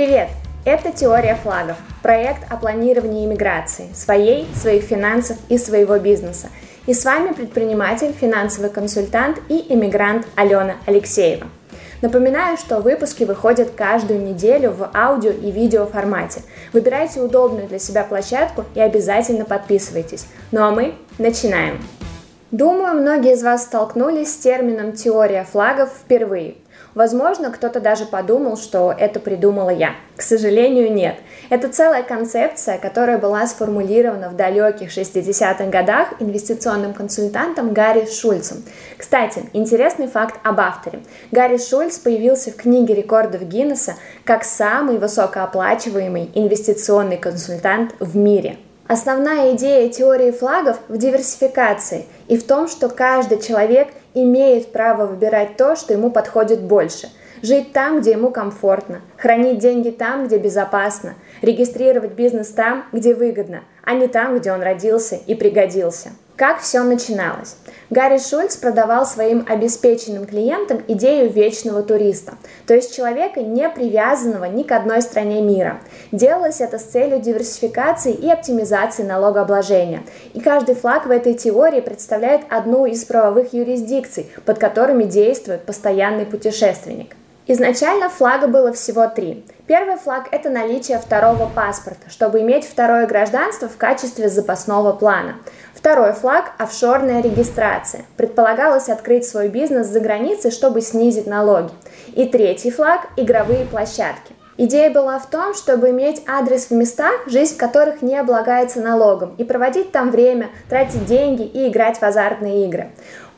Привет! Это «Теория флагов» – проект о планировании иммиграции, своей, своих финансов и своего бизнеса. И с вами предприниматель, финансовый консультант и иммигрант Алена Алексеева. Напоминаю, что выпуски выходят каждую неделю в аудио и видео формате. Выбирайте удобную для себя площадку и обязательно подписывайтесь. Ну а мы начинаем! Думаю, многие из вас столкнулись с термином «теория флагов» впервые – Возможно, кто-то даже подумал, что это придумала я. К сожалению, нет. Это целая концепция, которая была сформулирована в далеких 60-х годах инвестиционным консультантом Гарри Шульцем. Кстати, интересный факт об авторе. Гарри Шульц появился в книге рекордов Гиннесса как самый высокооплачиваемый инвестиционный консультант в мире. Основная идея теории флагов в диверсификации и в том, что каждый человек имеет право выбирать то, что ему подходит больше. Жить там, где ему комфортно, хранить деньги там, где безопасно, регистрировать бизнес там, где выгодно, а не там, где он родился и пригодился. Как все начиналось? Гарри Шульц продавал своим обеспеченным клиентам идею вечного туриста, то есть человека, не привязанного ни к одной стране мира. Делалось это с целью диверсификации и оптимизации налогообложения. И каждый флаг в этой теории представляет одну из правовых юрисдикций, под которыми действует постоянный путешественник. Изначально флага было всего три. Первый флаг – это наличие второго паспорта, чтобы иметь второе гражданство в качестве запасного плана. Второй флаг – офшорная регистрация. Предполагалось открыть свой бизнес за границей, чтобы снизить налоги. И третий флаг – игровые площадки. Идея была в том, чтобы иметь адрес в местах, жизнь которых не облагается налогом, и проводить там время, тратить деньги и играть в азартные игры.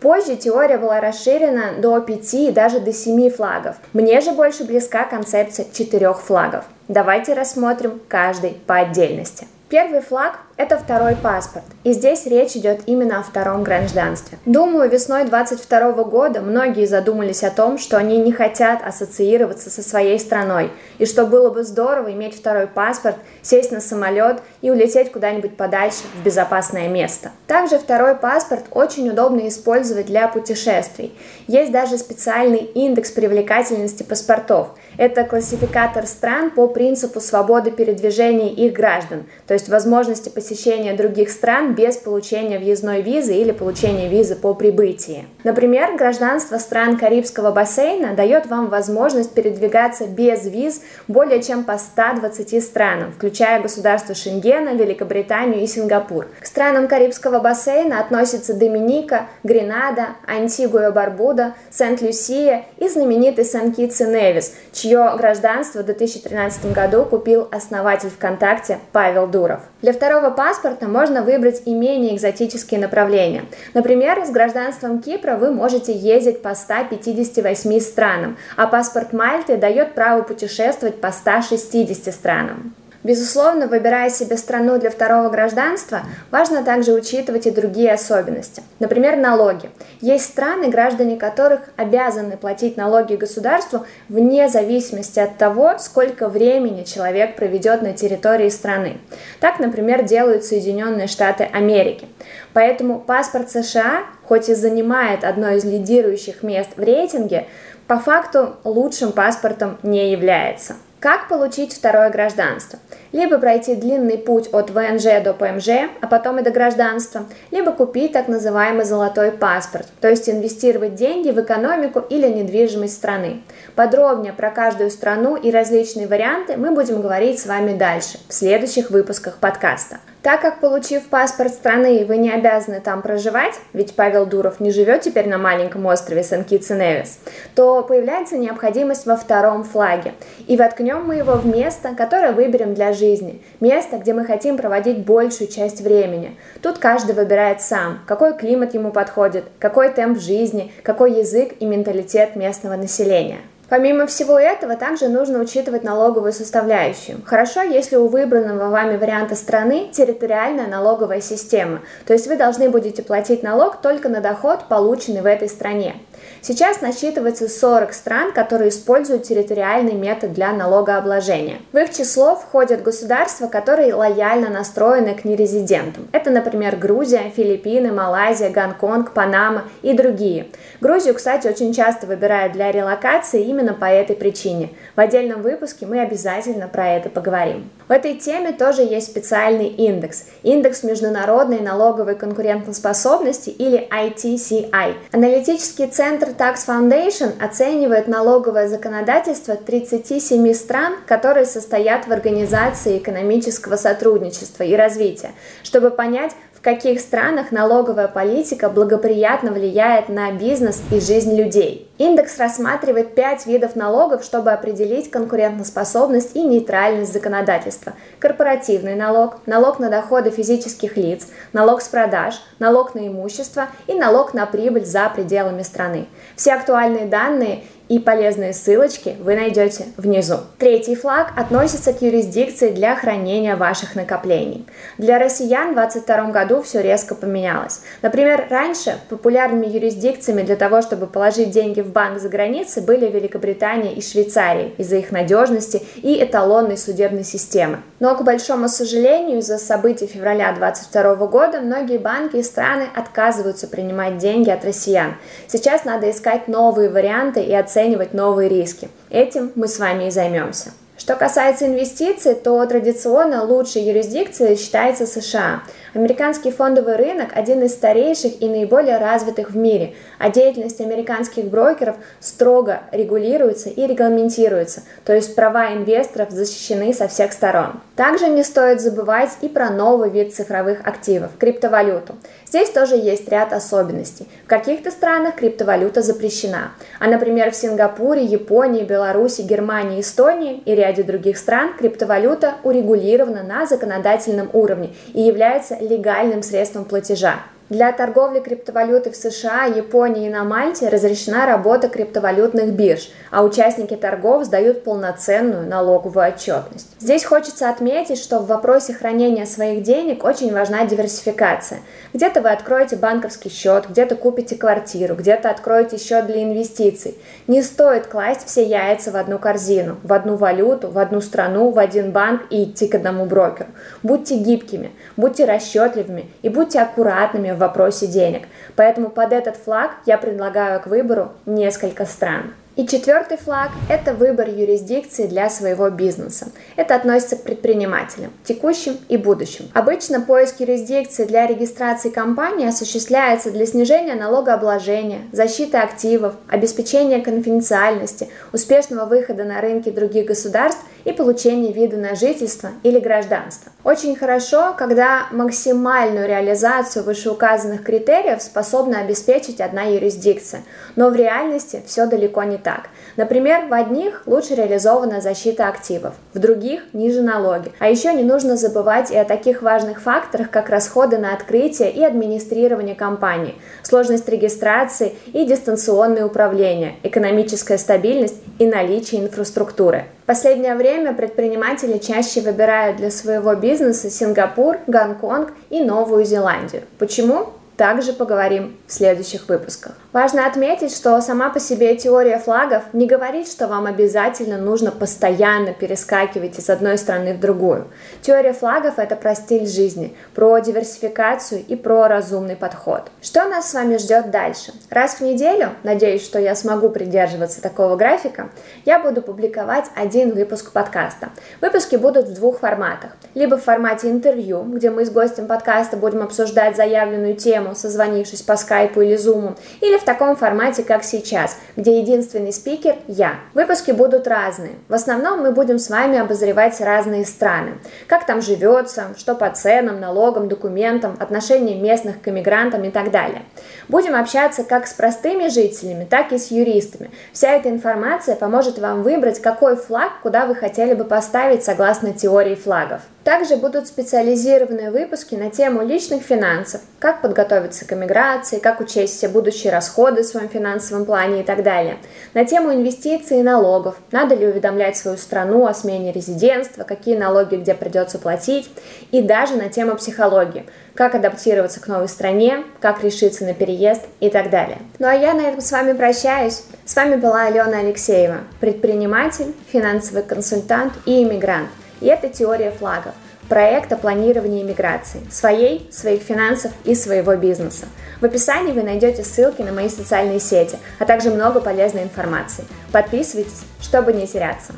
Позже теория была расширена до 5 и даже до 7 флагов. Мне же больше близка концепция четырех флагов. Давайте рассмотрим каждый по отдельности. Первый флаг это второй паспорт. И здесь речь идет именно о втором гражданстве. Думаю, весной 22 года многие задумались о том, что они не хотят ассоциироваться со своей страной, и что было бы здорово иметь второй паспорт, сесть на самолет и улететь куда-нибудь подальше в безопасное место. Также второй паспорт очень удобно использовать для путешествий. Есть даже специальный индекс привлекательности паспортов. Это классификатор стран по принципу свободы передвижения их граждан, то есть возможности посещения посещения других стран без получения въездной визы или получения визы по прибытии. Например, гражданство стран Карибского бассейна дает вам возможность передвигаться без виз более чем по 120 странам, включая государства Шенгена, Великобританию и Сингапур. К странам Карибского бассейна относятся Доминика, Гренада, Антигуа-Барбуда, Сент-Люсия и знаменитый Сан-Китс и Невис, чье гражданство в 2013 году купил основатель ВКонтакте Павел Дуров. Для второго паспорта можно выбрать и менее экзотические направления. Например, с гражданством Кипра вы можете ездить по 158 странам, а паспорт Мальты дает право путешествовать по 160 странам. Безусловно, выбирая себе страну для второго гражданства, важно также учитывать и другие особенности. Например, налоги. Есть страны, граждане которых обязаны платить налоги государству вне зависимости от того, сколько времени человек проведет на территории страны. Так, например, делают Соединенные Штаты Америки. Поэтому паспорт США, хоть и занимает одно из лидирующих мест в рейтинге, по факту лучшим паспортом не является. Как получить второе гражданство? Либо пройти длинный путь от ВНЖ до ПМЖ, а потом и до гражданства, либо купить так называемый золотой паспорт, то есть инвестировать деньги в экономику или недвижимость страны. Подробнее про каждую страну и различные варианты мы будем говорить с вами дальше, в следующих выпусках подкаста. Так как, получив паспорт страны, вы не обязаны там проживать, ведь Павел Дуров не живет теперь на маленьком острове Сан-Китс и Невис, то появляется необходимость во втором флаге. И воткнем мы его в место, которое выберем для жизни. Место, где мы хотим проводить большую часть времени. Тут каждый выбирает сам, какой климат ему подходит, какой темп жизни, какой язык и менталитет местного населения. Помимо всего этого, также нужно учитывать налоговую составляющую. Хорошо, если у выбранного вами варианта страны территориальная налоговая система, то есть вы должны будете платить налог только на доход, полученный в этой стране. Сейчас насчитывается 40 стран, которые используют территориальный метод для налогообложения. В их число входят государства, которые лояльно настроены к нерезидентам. Это, например, Грузия, Филиппины, Малайзия, Гонконг, Панама и другие. Грузию, кстати, очень часто выбирают для релокации именно именно по этой причине. В отдельном выпуске мы обязательно про это поговорим. В этой теме тоже есть специальный индекс. Индекс международной налоговой конкурентоспособности или ITCI. Аналитический центр Tax Foundation оценивает налоговое законодательство 37 стран, которые состоят в Организации экономического сотрудничества и развития, чтобы понять, в каких странах налоговая политика благоприятно влияет на бизнес и жизнь людей. Индекс рассматривает пять видов налогов, чтобы определить конкурентоспособность и нейтральность законодательства. Корпоративный налог, налог на доходы физических лиц, налог с продаж, налог на имущество и налог на прибыль за пределами страны. Все актуальные данные и полезные ссылочки вы найдете внизу. Третий флаг относится к юрисдикции для хранения ваших накоплений. Для россиян в 2022 году все резко поменялось. Например, раньше популярными юрисдикциями для того, чтобы положить деньги в банк за границей, были Великобритания и Швейцария из-за их надежности и эталонной судебной системы. Но, к большому сожалению, из-за событий февраля 2022 года многие банки и страны отказываются принимать деньги от россиян. Сейчас надо искать новые варианты и оценивать новые риски. Этим мы с вами и займемся. Что касается инвестиций, то традиционно лучшей юрисдикцией считается США. Американский фондовый рынок – один из старейших и наиболее развитых в мире, а деятельность американских брокеров строго регулируется и регламентируется, то есть права инвесторов защищены со всех сторон. Также не стоит забывать и про новый вид цифровых активов – криптовалюту. Здесь тоже есть ряд особенностей. В каких-то странах криптовалюта запрещена, а, например, в Сингапуре, Японии, Беларуси, Германии, Эстонии и ряде других стран криптовалюта урегулирована на законодательном уровне и является легальным средством платежа. Для торговли криптовалютой в США, Японии и на Мальте разрешена работа криптовалютных бирж, а участники торгов сдают полноценную налоговую отчетность. Здесь хочется отметить, что в вопросе хранения своих денег очень важна диверсификация. Где-то вы откроете банковский счет, где-то купите квартиру, где-то откроете счет для инвестиций. Не стоит класть все яйца в одну корзину, в одну валюту, в одну страну, в один банк и идти к одному брокеру. Будьте гибкими, будьте расчетливыми и будьте аккуратными в вопросе денег. Поэтому под этот флаг я предлагаю к выбору несколько стран. И четвертый флаг – это выбор юрисдикции для своего бизнеса. Это относится к предпринимателям, текущим и будущим. Обычно поиск юрисдикции для регистрации компании осуществляется для снижения налогообложения, защиты активов, обеспечения конфиденциальности, успешного выхода на рынки других государств и получения вида на жительство или гражданство. Очень хорошо, когда максимальную реализацию вышеуказанных критериев способна обеспечить одна юрисдикция, но в реальности все далеко не так. Например, в одних лучше реализована защита активов, в других ниже налоги. А еще не нужно забывать и о таких важных факторах, как расходы на открытие и администрирование компании, сложность регистрации и дистанционное управление, экономическая стабильность и наличие инфраструктуры. В последнее время предприниматели чаще выбирают для своего бизнеса Сингапур, Гонконг и Новую Зеландию. Почему? Также поговорим в следующих выпусках. Важно отметить, что сама по себе теория флагов не говорит, что вам обязательно нужно постоянно перескакивать из одной страны в другую. Теория флагов – это про стиль жизни, про диверсификацию и про разумный подход. Что нас с вами ждет дальше? Раз в неделю, надеюсь, что я смогу придерживаться такого графика, я буду публиковать один выпуск подкаста. Выпуски будут в двух форматах. Либо в формате интервью, где мы с гостем подкаста будем обсуждать заявленную тему, созвонившись по скайпу или зуму, или в таком формате, как сейчас, где единственный спикер – я. Выпуски будут разные. В основном мы будем с вами обозревать разные страны. Как там живется, что по ценам, налогам, документам, отношения местных к иммигрантам и так далее. Будем общаться как с простыми жителями, так и с юристами. Вся эта информация поможет вам выбрать, какой флаг, куда вы хотели бы поставить согласно теории флагов. Также будут специализированные выпуски на тему личных финансов, как подготовиться к эмиграции, как учесть все будущие расходы в своем финансовом плане и так далее. На тему инвестиций и налогов, надо ли уведомлять свою страну о смене резидентства, какие налоги где придется платить, и даже на тему психологии, как адаптироваться к новой стране, как решиться на переезд и так далее. Ну а я на этом с вами прощаюсь. С вами была Алена Алексеева, предприниматель, финансовый консультант и иммигрант. И это теория флагов. проект о планировании иммиграции, своей, своих финансов и своего бизнеса. В описании вы найдете ссылки на мои социальные сети, а также много полезной информации. Подписывайтесь, чтобы не теряться.